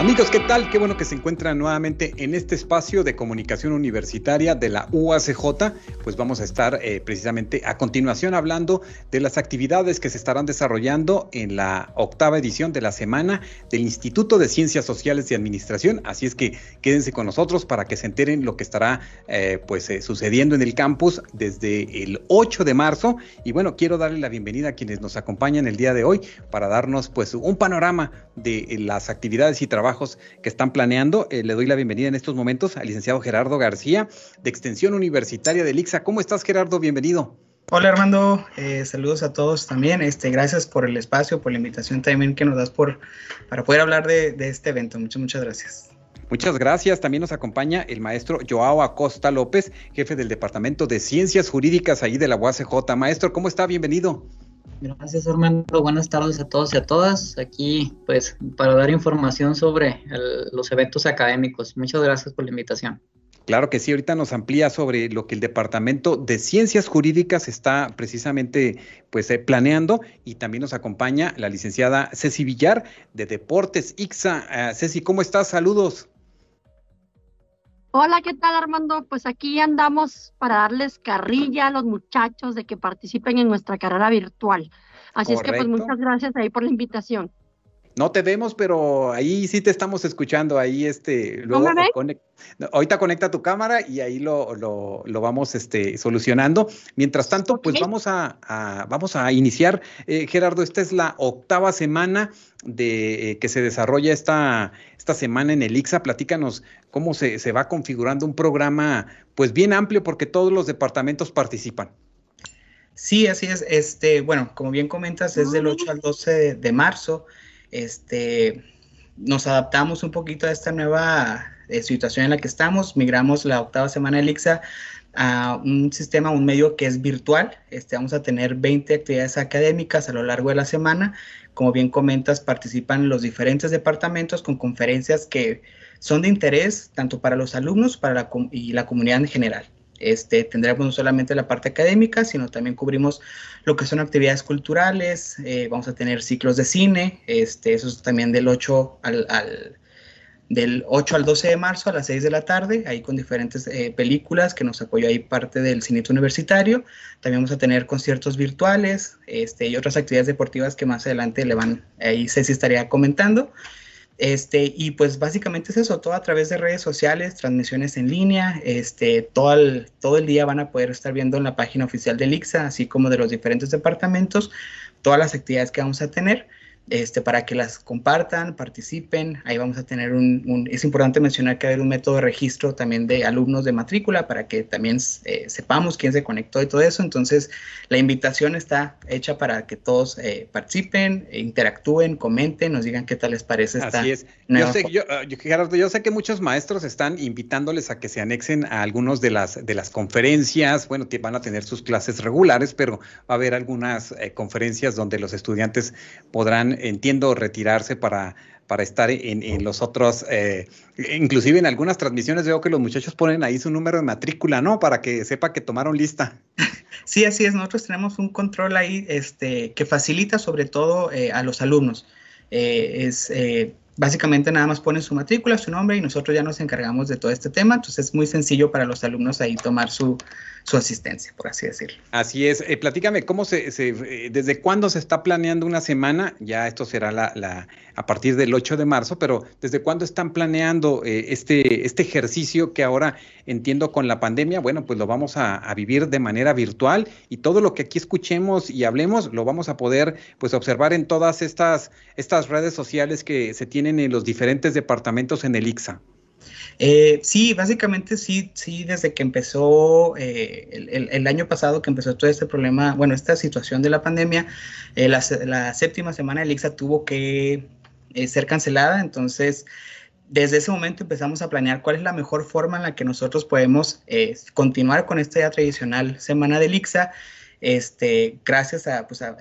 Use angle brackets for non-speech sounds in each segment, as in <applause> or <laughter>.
Amigos, ¿qué tal? Qué bueno que se encuentran nuevamente en este espacio de comunicación universitaria de la UACJ. Pues vamos a estar eh, precisamente a continuación hablando de las actividades que se estarán desarrollando en la octava edición de la semana del Instituto de Ciencias Sociales y Administración. Así es que quédense con nosotros para que se enteren lo que estará eh, pues eh, sucediendo en el campus desde el 8 de marzo. Y bueno, quiero darle la bienvenida a quienes nos acompañan el día de hoy para darnos pues un panorama de las actividades y trabajos que están planeando. Eh, le doy la bienvenida en estos momentos al licenciado Gerardo García, de Extensión Universitaria del IXA. ¿Cómo estás, Gerardo? Bienvenido. Hola Armando, eh, saludos a todos también. Este, gracias por el espacio, por la invitación también que nos das por, para poder hablar de, de este evento. Muchas, muchas gracias. Muchas gracias. También nos acompaña el maestro Joao Acosta López, jefe del Departamento de Ciencias Jurídicas ahí de la UACJ. Maestro, ¿cómo está? Bienvenido. Gracias, Armando. Buenas tardes a todos y a todas. Aquí, pues, para dar información sobre los eventos académicos. Muchas gracias por la invitación. Claro que sí, ahorita nos amplía sobre lo que el Departamento de Ciencias Jurídicas está precisamente pues eh, planeando y también nos acompaña la licenciada Ceci Villar de Deportes IXA. Uh, Ceci, ¿cómo estás? Saludos. Hola, ¿qué tal Armando? Pues aquí andamos para darles carrilla a los muchachos de que participen en nuestra carrera virtual. Así es que pues muchas gracias ahí por la invitación. No te vemos, pero ahí sí te estamos escuchando. Ahí este, luego ahorita conecta tu cámara y ahí lo, lo, lo vamos este, solucionando. Mientras tanto, pues vamos a, vamos a iniciar. Eh, Gerardo, esta es la octava semana de eh, que se desarrolla esta, esta semana en el IXA. Platícanos cómo se, se va configurando un programa, pues bien amplio, porque todos los departamentos participan. Sí, así es. Este, bueno, como bien comentas, es del 8 al 12 de marzo este, nos adaptamos un poquito a esta nueva eh, situación en la que estamos, migramos la octava semana de IXA a un sistema, un medio que es virtual. Este, vamos a tener 20 actividades académicas a lo largo de la semana. Como bien comentas, participan los diferentes departamentos con conferencias que son de interés tanto para los alumnos para y la comunidad en general. Este, tendremos no solamente la parte académica, sino también cubrimos lo que son actividades culturales, eh, vamos a tener ciclos de cine, este, eso es también del 8 al, del 8 al 12 de marzo a las 6 de la tarde, ahí con diferentes eh, películas que nos apoyó ahí parte del Cinito Universitario. También vamos a tener conciertos virtuales este, y otras actividades deportivas que más adelante le van, ahí Ceci estaría comentando. Este, y pues básicamente es eso, todo a través de redes sociales, transmisiones en línea, este, todo, el, todo el día van a poder estar viendo en la página oficial del IXA, así como de los diferentes departamentos, todas las actividades que vamos a tener este, para que las compartan, participen. Ahí vamos a tener un, es importante mencionar que hay un método de registro también de alumnos de matrícula para que también eh, sepamos quién se conectó y todo eso. Entonces, la invitación está hecha para que todos eh, participen, interactúen, comenten, nos digan qué tal les parece esta. Así es. Yo sé, yo, ah, Gerardo, yo sé que muchos maestros están invitándoles a que se anexen a algunos de las, de las conferencias. Bueno, van a tener sus clases regulares, pero va a haber algunas eh, conferencias donde los estudiantes podrán entiendo, retirarse para, para estar en, los otros, eh, inclusive en algunas transmisiones veo que los muchachos ponen ahí su número de matrícula, ¿no? Para que sepa que tomaron lista. Sí, así es, nosotros tenemos un control ahí este, que facilita sobre todo eh, a los alumnos. Eh, es básicamente nada más ponen su matrícula, su nombre y nosotros ya nos encargamos de todo este tema. Entonces es muy sencillo para los alumnos ahí tomar su, su asistencia, por así decirlo. Así es. Eh, platícame, ¿cómo se, se eh, desde cuándo se está planeando una semana? Ya esto será la, la, a partir del 8 de marzo, pero ¿desde cuándo están planeando eh, este, este ejercicio que ahora entiendo con la pandemia? Bueno, pues lo vamos a, a, vivir de manera virtual y todo lo que aquí escuchemos y hablemos lo vamos a poder pues observar en todas estas, estas redes sociales que se tienen en los diferentes departamentos en el IXA? Eh, sí, básicamente sí, sí, desde que empezó eh, el, año pasado, que empezó todo este problema, bueno, esta situación de la pandemia, eh, la, séptima semana del IXA tuvo que ser cancelada, entonces desde ese momento empezamos a planear cuál es la mejor forma en la que nosotros podemos continuar con esta ya tradicional semana del IXA, este, gracias a, pues a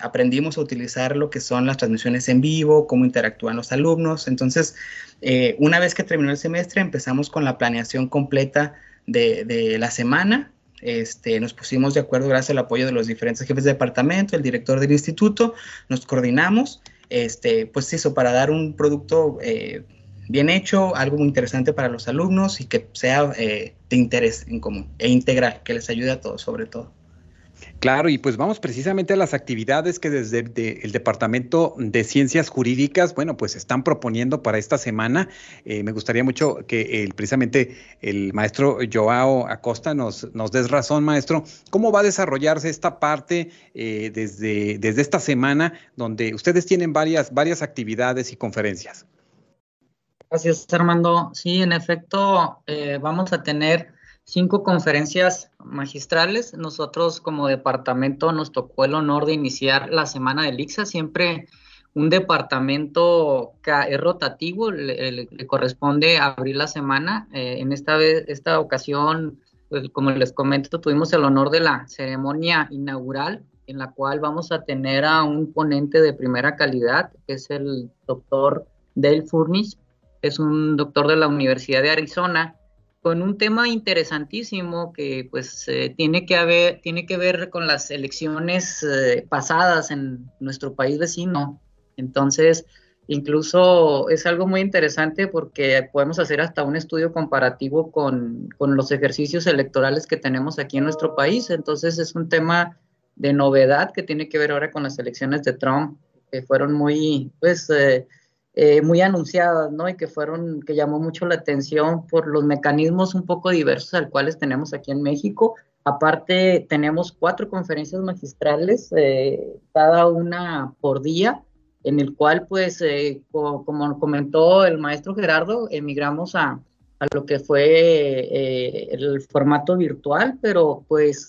aprendimos a utilizar lo que son las transmisiones en vivo, cómo interactúan los alumnos. Entonces, eh, una vez que terminó el semestre, empezamos con la planeación completa de, la semana. este, nos pusimos de acuerdo gracias al apoyo de los diferentes jefes de departamento, el director del instituto, nos coordinamos, este, pues eso, para dar un producto eh, bien hecho, algo muy interesante para los alumnos y que sea eh, de interés en común e integral, que les ayude a todos sobre todo. Claro, y pues vamos precisamente a las actividades que desde el Departamento de Ciencias Jurídicas, bueno, pues están proponiendo para esta semana. Eh, me gustaría mucho que precisamente el maestro Joao Acosta nos, nos des razón, maestro. ¿Cómo va a desarrollarse esta parte eh, desde, desde esta semana donde ustedes tienen varias, varias actividades y conferencias? Gracias, Armando. Sí, en efecto, eh, vamos a tener cinco conferencias magistrales. Nosotros como departamento nos tocó el honor de iniciar la semana del ICSA. Siempre un departamento es rotativo, le, corresponde abrir la semana. Eh, en esta, vez, esta ocasión, pues, como les comento, tuvimos el honor de la ceremonia inaugural en la cual vamos a tener a un ponente de primera calidad, que es el doctor Dale Furnish, es un doctor de la Universidad de Arizona, con un tema interesantísimo que pues eh, tiene, que haber, tiene que ver con las elecciones eh, pasadas en nuestro país vecino. Entonces, incluso es algo muy interesante porque podemos hacer hasta un estudio comparativo con, con, los ejercicios electorales que tenemos aquí en nuestro país. Entonces, es un tema de novedad que tiene que ver ahora con las elecciones de Trump, que fueron muy, pues, eh, eh, muy anunciadas, ¿no? Y que fueron, que llamó mucho la atención por los mecanismos un poco diversos al cuales tenemos aquí en México. Aparte, tenemos cuatro conferencias magistrales, eh, cada una por día, en el cual, pues, eh, como comentó el maestro Gerardo, emigramos a, a lo que fue el formato virtual, pero pues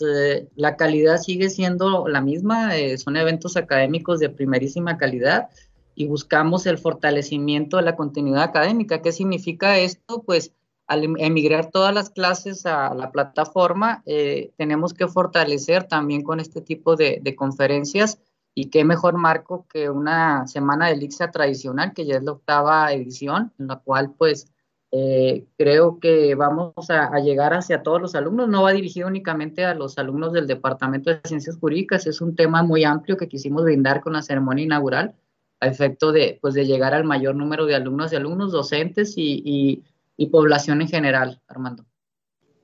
la calidad sigue siendo la misma, son eventos académicos de primerísima calidad y buscamos el fortalecimiento de la continuidad académica. ¿Qué significa esto? Pues al em-, emigrar todas las clases a la plataforma, eh, tenemos que fortalecer también con este tipo de, conferencias y qué mejor marco que una semana de Elixia tradicional, que ya es la octava edición, en la cual pues eh, creo que vamos a, llegar hacia todos los alumnos. No va dirigido únicamente a los alumnos del Departamento de Ciencias Jurídicas, es un tema muy amplio que quisimos brindar con la ceremonia inaugural a efecto de, pues, de llegar al mayor número de alumnos y alumnos, docentes y, población en general, Armando.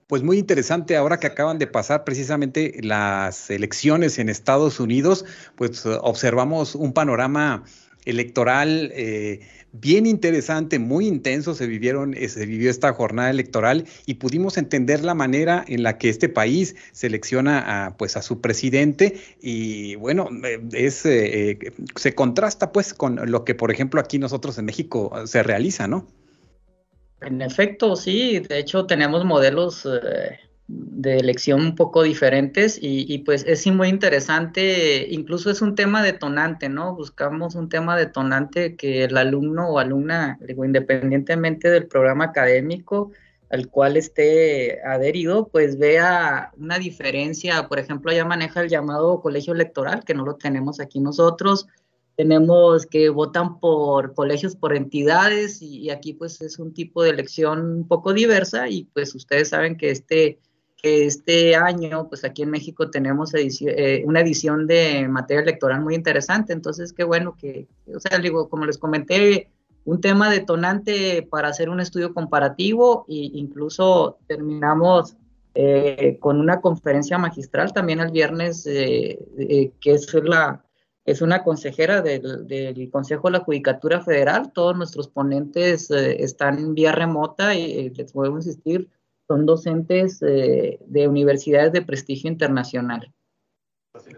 Pues muy interesante, ahora que acaban de pasar precisamente las elecciones en Estados Unidos, pues observamos un panorama electoral eh, bien interesante, muy intenso se vivieron, eh, se vivió esta jornada electoral y pudimos entender la manera en la que este país selecciona a, pues a su presidente y bueno, eh, es, se contrasta pues con lo que por ejemplo aquí nosotros en México se realiza, ¿no? En efecto, sí, de hecho tenemos modelos de elección un poco diferentes y, pues es muy interesante, incluso es un tema detonante, ¿no? Buscamos un tema detonante que el alumno o alumna, digo, independientemente del programa académico al cual esté adherido, pues vea una diferencia, por ejemplo, ya maneja el llamado colegio electoral, que no lo tenemos aquí nosotros, tenemos que votan por colegios, por entidades, y, y aquí pues es un tipo de elección un poco diversa y pues ustedes saben que este este año, pues aquí en México tenemos eh, una edición de materia electoral muy interesante, entonces qué bueno que, o sea, digo, como les comenté, un tema detonante para hacer un estudio comparativo e incluso terminamos eh, con una conferencia magistral también el viernes, eh, que es la es una consejera del, Consejo de la Judicatura Federal. Todos nuestros ponentes están en vía remota y les puedo insistir, son docentes eh, de universidades de prestigio internacional.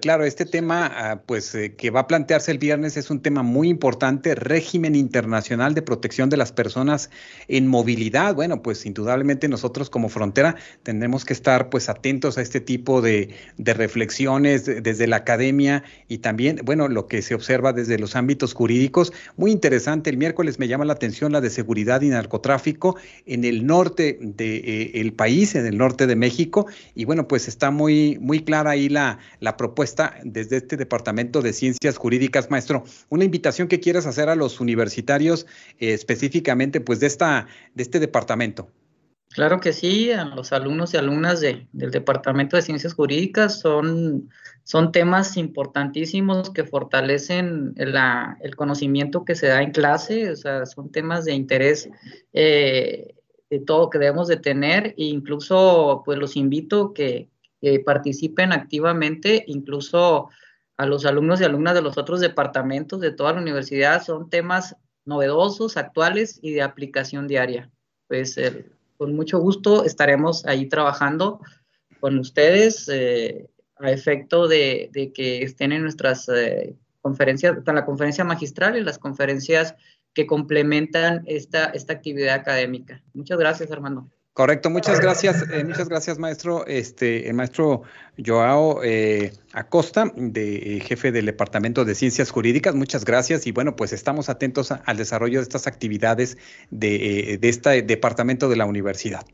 Claro, este tema, ah, pues, eh, que va a plantearse el viernes es un tema muy importante, régimen internacional de protección de las personas en movilidad. Bueno, pues, indudablemente nosotros como frontera tendremos que estar, pues, atentos a este tipo de, reflexiones desde la academia y también, bueno, lo que se observa desde los ámbitos jurídicos. Muy interesante. El miércoles me llama la atención la de seguridad y narcotráfico en el norte del eh, país, en el norte de México. Y bueno, pues está muy, muy clara ahí la, la propuesta desde este Departamento de Ciencias Jurídicas, maestro, una invitación que quieras hacer a los universitarios eh, específicamente pues de, esta, de este departamento. Claro que sí, a los alumnos y alumnas del Departamento de Ciencias Jurídicas. Son, son temas importantísimos que fortalecen el conocimiento que se da en clase, o sea, son temas de interés eh, de todo que debemos de tener. E incluso pues los invito que, que participen activamente, incluso a los alumnos y alumnas de los otros departamentos de toda la universidad, son temas novedosos, actuales y de aplicación diaria. Pues el, con mucho gusto estaremos ahí trabajando con ustedes eh, a efecto de, que estén en nuestras eh, conferencias, en la conferencia magistral y las conferencias que complementan esta, esta actividad académica. Muchas gracias, Armando. Correcto, muchas gracias, eh, muchas gracias, maestro. Este, el maestro Joao eh, Acosta, de, eh, jefe del Departamento de Ciencias Jurídicas, muchas gracias. Y bueno, pues estamos atentos al desarrollo de estas actividades de, de este departamento de la universidad.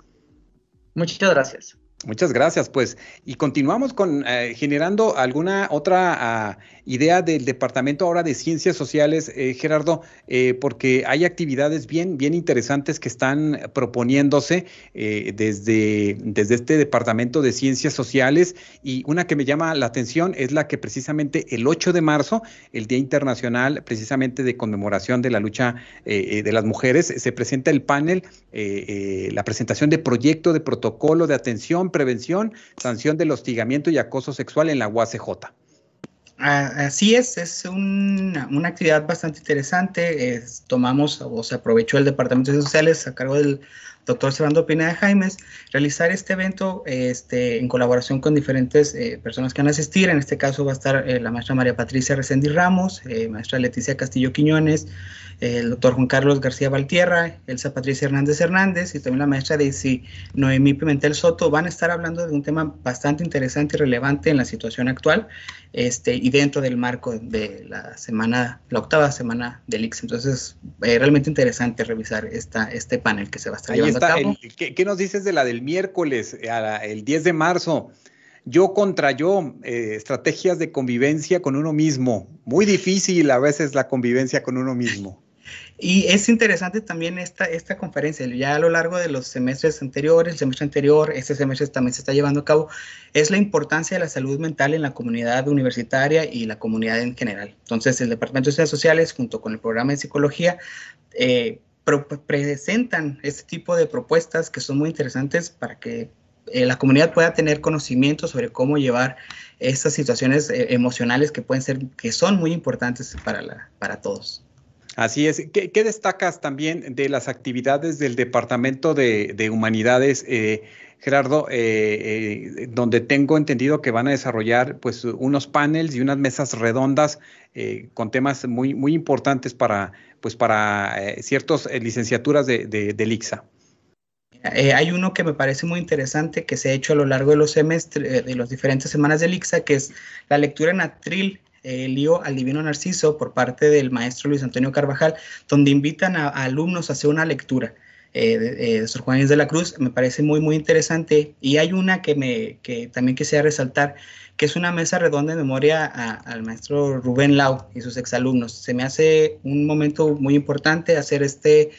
Muchas gracias. Muchas gracias, pues. Y continuamos con eh, generando alguna otra ah, idea del Departamento ahora de Ciencias Sociales, eh, Gerardo, eh, porque hay actividades bien, bien interesantes que están proponiéndose desde, desde este Departamento de Ciencias Sociales y una que me llama la atención es la que precisamente el 8 de marzo, el Día Internacional precisamente de conmemoración de la lucha de las mujeres, se presenta el panel, la presentación de proyecto de protocolo de atención prevención, sanción del hostigamiento y acoso sexual en la UACJ. Ah, así es, es una, actividad bastante interesante. tomamos o se aprovechó el Departamento de Sociales a cargo del doctor Servando Pineda Jaimes, realizar este evento este, en colaboración con diferentes eh, personas que van a asistir. En este caso va a estar eh, la maestra María Patricia Resendi Ramos, eh, maestra Leticia Castillo Quiñones, el doctor Juan Carlos García Valtierra, Elsa Patricia Hernández Hernández y también la maestra Daisy Noemí Pimentel Soto van a estar hablando de un tema bastante interesante y relevante en la situación actual este, y dentro del marco de la semana, la octava semana del IX. Entonces, es realmente interesante revisar esta, este panel que se va a estar llevando a cabo. ¿qué, nos dices de la del miércoles, el 10 de marzo? yo contra yo, eh, estrategias de convivencia con uno mismo. Muy difícil a veces la convivencia con uno mismo. Y es interesante también esta, esta conferencia, ya a lo largo de los semestres anteriores, el semestre anterior, este semestre también se está llevando a cabo, es la importancia de la salud mental en la comunidad universitaria y la comunidad en general. Entonces, el Departamento de Ciencias Sociales, junto con el programa de psicología, eh, presentan este tipo de propuestas que son muy interesantes para que eh, la comunidad pueda tener conocimiento sobre cómo llevar estas situaciones eh, emocionales que pueden ser, que son muy importantes para, la, para todos. Así es. ¿Qué, destacas también de las actividades del Departamento de, Humanidades, eh, Gerardo, eh, eh, donde tengo entendido que van a desarrollar pues unos paneles y unas mesas redondas con temas muy, muy importantes para, pues, para ciertas licenciaturas de, de, hay uno que me parece muy interesante que se ha hecho a lo largo de los semestres, de las diferentes semanas del ICSA, que es la lectura en atril lío al Divino Narciso por parte del maestro Luis Antonio Carvajal, donde invitan a, alumnos a hacer una lectura. Eh, de, de Sor Juan de la Cruz, me parece muy, muy interesante. Y hay una que, me, que también quisiera resaltar, que es una mesa redonda en memoria al maestro Rubén Lau y sus exalumnos. Se me hace un momento muy importante hacer este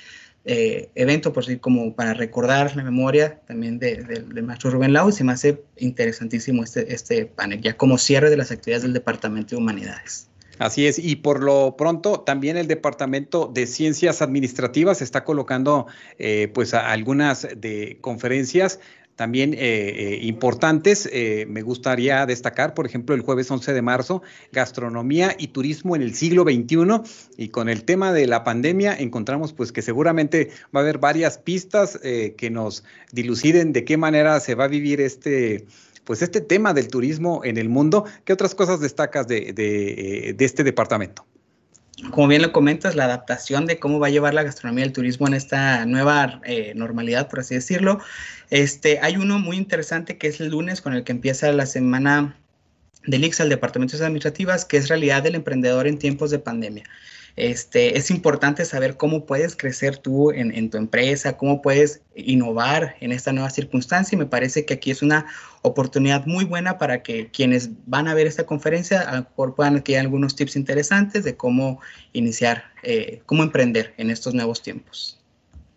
eh, evento, por decir, como para recordar la memoria también del maestro Rubén Lau, y se me hace interesantísimo este, este panel, ya como cierre de las actividades del Departamento de Humanidades. Así es, y por lo pronto también el Departamento de Ciencias Administrativas está colocando eh, pues algunas de conferencias también eh, eh, importantes. Eh, me gustaría destacar, por ejemplo, el jueves 11 de marzo, gastronomía y turismo en el siglo XXI. Y con el tema de la pandemia encontramos pues que seguramente va a haber varias pistas que nos diluciden de qué manera se va a vivir este pues este tema del turismo en el mundo. ¿Qué otras cosas destacas de, de este departamento? Como bien lo comentas, la adaptación de cómo va a llevar la gastronomía y el turismo en esta nueva eh, normalidad, por así decirlo. Este, hay uno muy interesante que es el lunes con el que empieza la semana del ICSA, el Departamento de Administrativas, que es realidad del emprendedor en tiempos de pandemia. Este, es importante saber cómo puedes crecer tú en, tu empresa, cómo puedes innovar en esta nueva circunstancia y me parece que aquí es una oportunidad muy buena para que quienes van a ver esta conferencia a lo mejor puedan algunos tips interesantes de cómo iniciar, eh, cómo emprender en estos nuevos tiempos.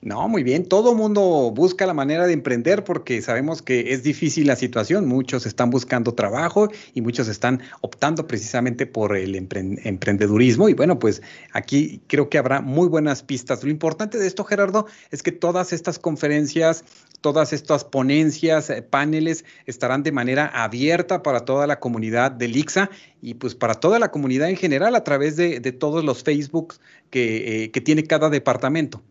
No, muy bien. Todo mundo busca la manera de emprender porque sabemos que es difícil la situación. Muchos están buscando trabajo y muchos están optando precisamente por el emprendedurismo. Y bueno, pues aquí creo que habrá muy buenas pistas. Lo importante de esto, Gerardo, es que todas estas conferencias, todas estas ponencias, eh, paneles estarán de manera abierta para toda la comunidad del IXA y pues para toda la comunidad en general a través de, todos los Facebooks que, eh, que tiene cada departamento.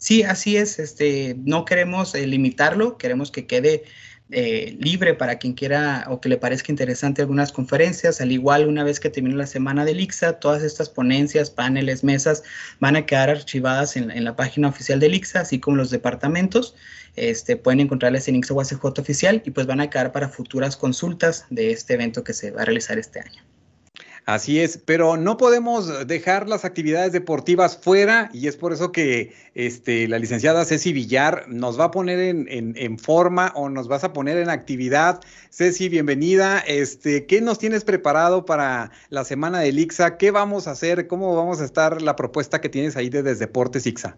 Sí, así es. Este, no queremos eh, limitarlo, queremos que quede eh, libre para quien quiera o que le parezca interesante algunas conferencias. Al igual, una vez que termine la semana del IXA, todas estas ponencias, paneles, mesas van a quedar archivadas en, la página oficial del IXA, así como los departamentos. Este, pueden encontrarles en IXA oficial y pues van a quedar para futuras consultas de este evento que se va a realizar este año. Así es, pero no podemos dejar las actividades deportivas fuera y es por eso que este, la licenciada Ceci Villar nos va a poner en, forma o nos vas a poner en actividad. Ceci, bienvenida. Este, ¿Qué nos tienes preparado para la semana del IXA? ¿Qué vamos a hacer? ¿Cómo vamos a estar la propuesta que tienes ahí de Deportes IXA?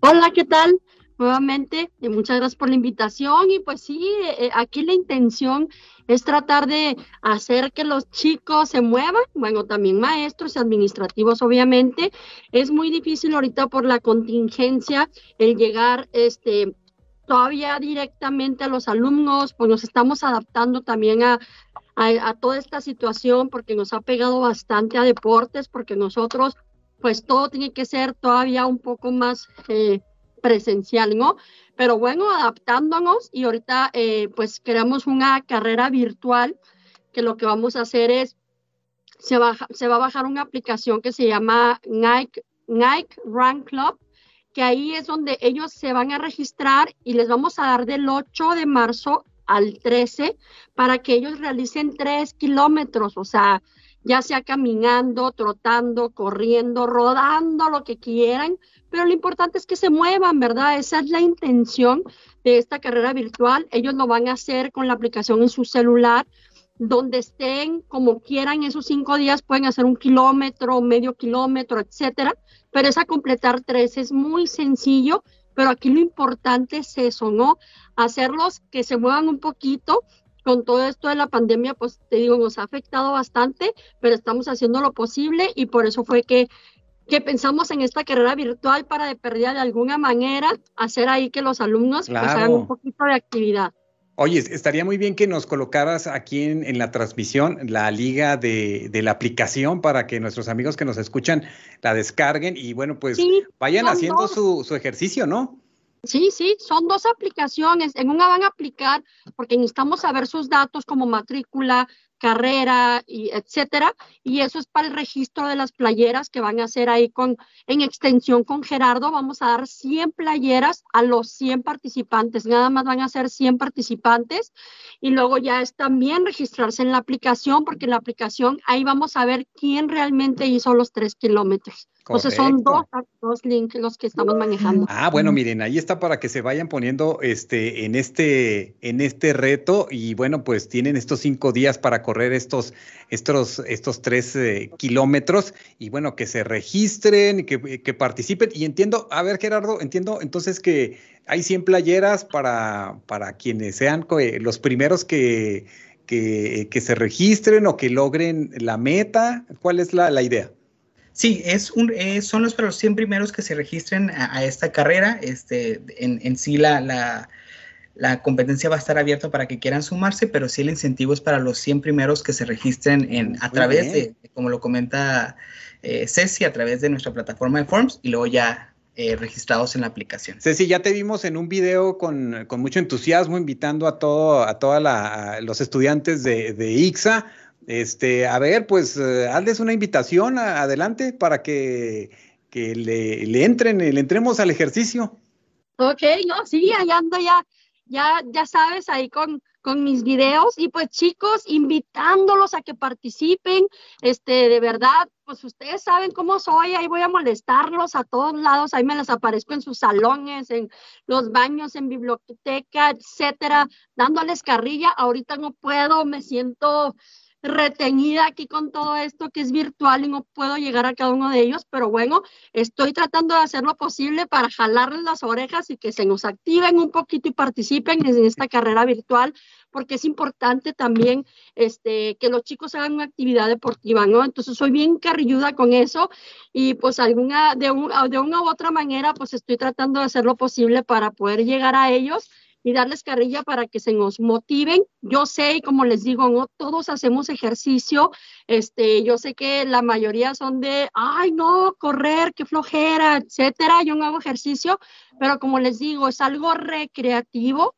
Hola, ¿qué tal? Nuevamente. y muchas gracias por la invitación y pues sí, eh, eh, aquí la intención es tratar de hacer que los chicos se muevan, bueno, también maestros y administrativos, obviamente. Es muy difícil ahorita por la contingencia el llegar este todavía directamente a los alumnos, pues nos estamos adaptando también a, a, toda esta situación porque nos ha pegado bastante a deportes, porque nosotros, pues todo tiene que ser todavía un poco más eh, presencial, ¿no? Pero bueno, adaptándonos y ahorita eh, pues creamos una carrera virtual que lo que vamos a hacer es, se, se va a bajar una aplicación que se llama Nike, Nike Run Club, que ahí es donde ellos se van a registrar y les vamos a dar del 8 de marzo al 13 para que ellos realicen 3 kilómetros, o sea, ya sea caminando, trotando, corriendo, rodando, lo que quieran, pero lo importante es que se muevan, ¿verdad? Esa es la intención de esta carrera virtual. Ellos lo van a hacer con la aplicación en su celular, donde estén como quieran esos cinco días, pueden hacer un kilómetro, medio kilómetro, etcétera, pero es a completar tres, es muy sencillo, pero aquí lo importante es eso, ¿no? Hacerlos que se muevan un poquito, con todo esto de la pandemia, pues te digo, nos ha afectado bastante, pero estamos haciendo lo posible y por eso fue que, que pensamos en esta carrera virtual para de pérdida de alguna manera hacer ahí que los alumnos pues, hagan un poquito de actividad. Oye, estaría muy bien que nos colocaras aquí en, la transmisión la liga de, la aplicación para que nuestros amigos que nos escuchan la descarguen y bueno, pues vayan haciendo su, su ejercicio, ¿no? Sí, sí, son dos aplicaciones. En una van a aplicar porque necesitamos saber sus datos como matrícula, carrera y etcétera, y eso es para el registro de las playeras que van a hacer ahí con en extensión con Gerardo, vamos a dar 100 playeras a los 100 participantes, nada más van a ser 100 participantes y luego ya es también registrarse en la aplicación porque en la aplicación ahí vamos a ver quién realmente hizo los tres kilómetros. Entonces son dos, dos, links los que estamos manejando. Ah, bueno, miren, ahí está para que se vayan poniendo este en este en este reto y bueno, pues tienen estos cinco días para correr estos estos estos tres eh, kilómetros y bueno que se registren, que, que participen y entiendo, a ver Gerardo, entiendo entonces que hay 100 playeras para para quienes sean los primeros que que, que se registren o que logren la meta. ¿Cuál es la, la idea? Sí, es un, son los para los 100 primeros que se registren a, esta carrera. Este, en, sí la, la, competencia va a estar abierta para que quieran sumarse, pero sí el incentivo es para los 100 primeros que se registren en, a través de, como lo comenta eh, Ceci, a través de nuestra plataforma de Forms y luego ya eh, registrados en la aplicación. Ceci, ya te vimos en un video con, mucho entusiasmo invitando a todo a todos los estudiantes de, de IXA este, a ver, pues eh, hazles una invitación adelante para que, le, le, entren, le entremos al ejercicio. Ok, no, sí, allá ando ya, ya, ya sabes, ahí con, con mis videos. Y pues chicos, invitándolos a que participen, este, de verdad, pues ustedes saben cómo soy, ahí voy a molestarlos a todos lados, ahí me les aparezco en sus salones, en los baños, en biblioteca, etcétera, dándoles carrilla, ahorita no puedo, me siento retenida aquí con todo esto que es virtual y no puedo llegar a cada uno de ellos, pero bueno, estoy tratando de hacer lo posible para jalarles las orejas y que se nos activen un poquito y participen en esta carrera virtual, porque es importante también este, que los chicos hagan una actividad deportiva, ¿no? Entonces soy bien carrilluda con eso y pues alguna, de, de una u otra manera, pues estoy tratando de hacer lo posible para poder llegar a ellos y darles carrilla para que se nos motiven. Yo sé, como les digo, no todos hacemos ejercicio. Este, yo sé que la mayoría son de, ay, no, correr, qué flojera, etcétera. Yo no hago ejercicio, pero como les digo, es algo recreativo,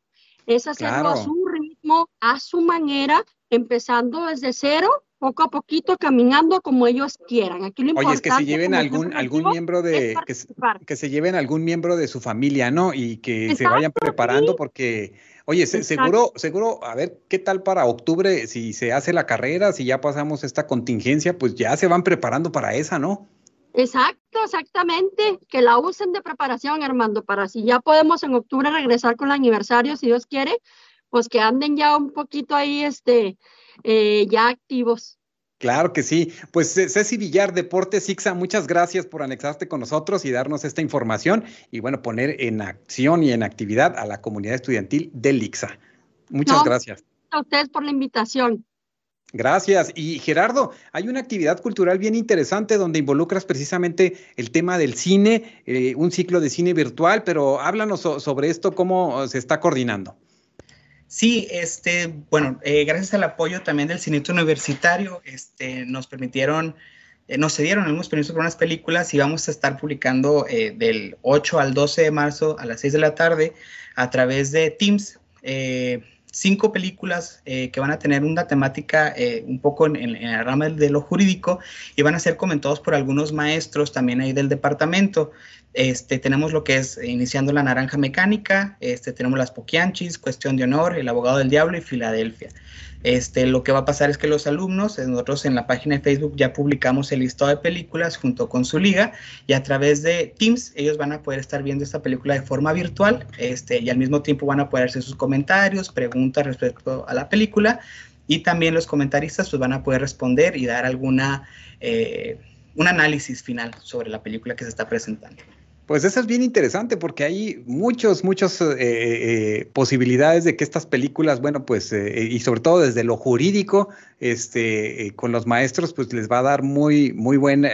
es hacerlo a su ritmo, a su manera, empezando desde cero poco a poquito caminando como ellos quieran. Aquí lo Oye, es que se lleven algún algún miembro de que, se lleven algún miembro de su familia, ¿no? Y que se vayan preparando porque oye, seguro seguro a ver qué tal para octubre si se hace la carrera, si ya pasamos esta contingencia, pues ya se van preparando para esa, ¿no? Exacto, exactamente, que la usen de preparación, Armando, para si ya podemos en octubre regresar con el aniversario, si Dios quiere, pues que anden ya un poquito ahí, este, eh, ya activos. Claro que sí. Pues Ceci Villar, Deportes Ixa, muchas gracias por anexarte con nosotros y darnos esta información y bueno, poner en acción y en actividad a la comunidad estudiantil del IXA. Muchas gracias. A ustedes por la invitación. Gracias. Y Gerardo, hay una actividad cultural bien interesante donde involucras precisamente el tema del cine, eh, un ciclo de cine virtual, pero háblanos sobre esto, cómo se está coordinando. Sí, este, bueno, eh, gracias al apoyo también del Cinito Universitario, este, nos permitieron, eh, nos cedieron algunos permisos para unas películas y vamos a estar publicando eh, del 8 al 12 de marzo a las 6 de la tarde a través de Teams cinco películas que van a tener una temática un poco en, en, la rama de lo jurídico y van a ser comentados por algunos maestros también ahí del departamento. Este, tenemos lo que es Iniciando la Naranja Mecánica, este, tenemos Las Poquianchis, Cuestión de Honor, El Abogado del Diablo y Filadelfia. Este, lo que va a pasar es que los alumnos, eh, nosotros en la página de Facebook ya publicamos el listado de películas junto con su liga y a través de Teams ellos van a poder estar viendo esta película de forma virtual este, y al mismo tiempo van a poder hacer sus comentarios, preguntas respecto a la película y también los comentaristas pues, van a poder responder y dar alguna, eh, un análisis final sobre la película que se está presentando. Pues eso es bien interesante porque hay muchos, muchas eh, eh, posibilidades de que estas películas, bueno, pues, eh, y sobre todo desde lo jurídico, este, con los maestros, pues les va a dar muy, muy, buen,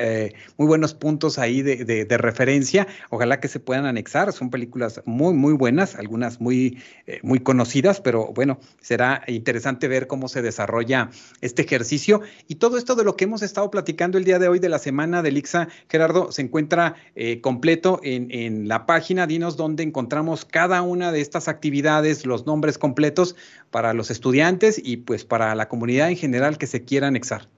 muy buenos puntos ahí de, de, referencia. Ojalá que se puedan anexar. Son películas muy, muy buenas, algunas muy, muy conocidas, pero bueno, será interesante ver cómo se desarrolla este ejercicio. Y todo esto de lo que hemos estado platicando el día de hoy de la semana del IXA, Gerardo, se encuentra completo en, la página, dinos dónde encontramos cada una de estas actividades, los nombres completos para los estudiantes y pues para la comunidad en general que se quiera anexar.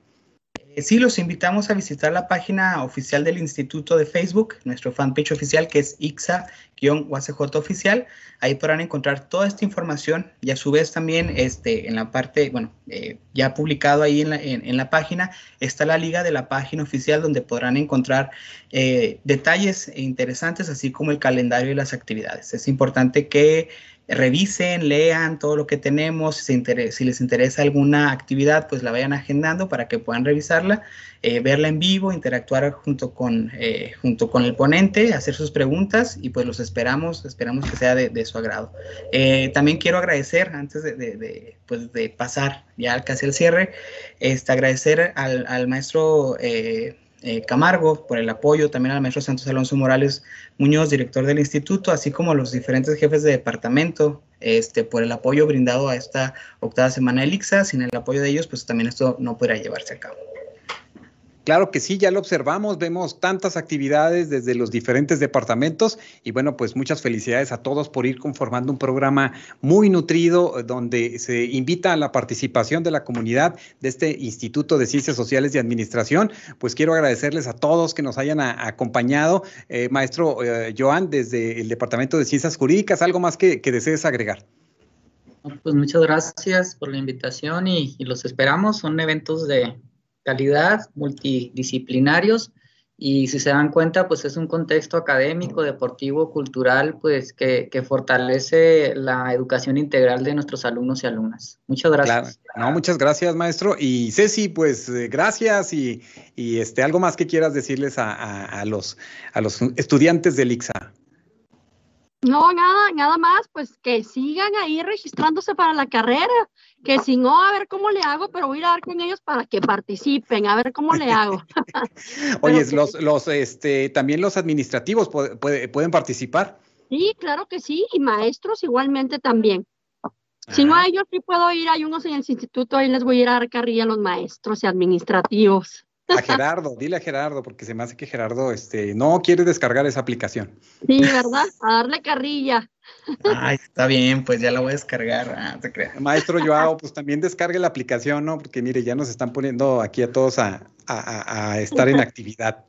Eh, sí, los invitamos a visitar la página oficial del Instituto de Facebook, nuestro fanpage oficial que es IXA-UACJ oficial. Ahí podrán encontrar toda esta información y a su vez también este, en la parte, bueno, eh, ya publicado ahí en la, en, la, página, está la liga de la página oficial donde podrán encontrar eh, detalles interesantes, así como el calendario y las actividades. Es importante que revisen, lean todo lo que tenemos, si, les interesa alguna actividad, pues la vayan agendando para que puedan revisarla, eh, verla en vivo, interactuar junto con, eh, junto con el ponente, hacer sus preguntas y pues los esperamos, esperamos que sea de, su agrado. Eh, también quiero agradecer, antes de, pues de pasar ya casi al cierre, este, agradecer al maestro eh, Camargo por el apoyo, también al maestro Santos Alonso Morales Muñoz, director del instituto, así como los diferentes jefes de departamento, este, por el apoyo brindado a esta octava semana del IXA. Sin el apoyo de ellos, pues también esto no podrá llevarse a cabo. Claro que sí, ya lo observamos, vemos tantas actividades desde los diferentes departamentos y bueno, pues muchas felicidades a todos por ir conformando un programa muy nutrido donde se invita a la participación de la comunidad de este Instituto de Ciencias Sociales y Administración. Pues quiero agradecerles a todos que nos hayan acompañado. Eh, maestro eh, Joan, desde el Departamento de Ciencias Jurídicas, ¿algo más que, desees agregar? Pues muchas gracias por la invitación y los esperamos. Son eventos de calidad, multidisciplinarios y si se dan cuenta, pues es un contexto académico, deportivo, cultural, pues que, fortalece la educación integral de nuestros alumnos y alumnas. Muchas gracias. No, muchas gracias, maestro. Y Ceci, pues eh, gracias y, este, algo más que quieras decirles a, los, a los estudiantes del IXA. No, nada, nada más, pues que sigan ahí registrándose para la carrera, que si no, a ver cómo le hago, pero voy a ir a dar con ellos para que participen, a ver cómo le hago. <laughs> Oye, los, los, este, también los administrativos pueden participar. Sí, claro que sí, y maestros igualmente también. Si no, a ellos sí puedo ir, hay unos en el instituto, ahí les voy a ir a dar carrilla a los maestros y administrativos. A Gerardo, dile a Gerardo, porque se me hace que Gerardo este, no quiere descargar esa aplicación. Sí, ¿verdad? A darle carrilla. Ay, está bien, pues ya la voy a descargar. Ah, Maestro Joao, pues también descargue la aplicación, ¿no? Porque mire, ya nos están poniendo aquí a todos a, a estar en actividad.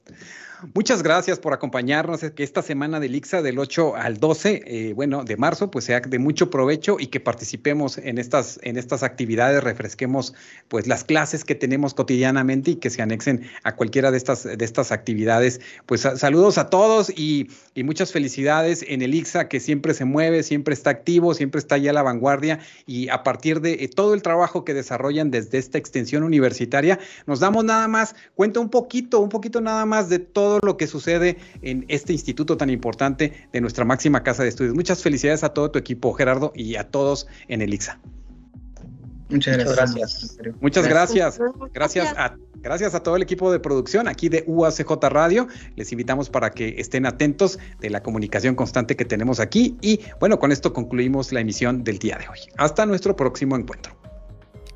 Muchas gracias por acompañarnos. Que esta semana del IXA del 8 al 12, eh, bueno, de marzo, pues sea de mucho provecho y que participemos en estas, en estas actividades, refresquemos pues las clases que tenemos cotidianamente y que se anexen a cualquiera de estas, de estas actividades. Pues saludos a todos y, y, muchas felicidades en el IXA que siempre se mueve, siempre está activo, siempre está ahí a la vanguardia y a partir de eh, todo el trabajo que desarrollan desde esta extensión universitaria, nos damos nada más, cuenta un poquito, un poquito nada más de todo lo que sucede en este instituto tan importante de nuestra máxima casa de estudios. Muchas felicidades a todo tu equipo, Gerardo, y a todos en el IXA. Muchas gracias. Muchas gracias. Gracias a, gracias a todo el equipo de producción aquí de UACJ Radio. Les invitamos para que estén atentos de la comunicación constante que tenemos aquí. Y bueno, con esto concluimos la emisión del día de hoy. Hasta nuestro próximo encuentro.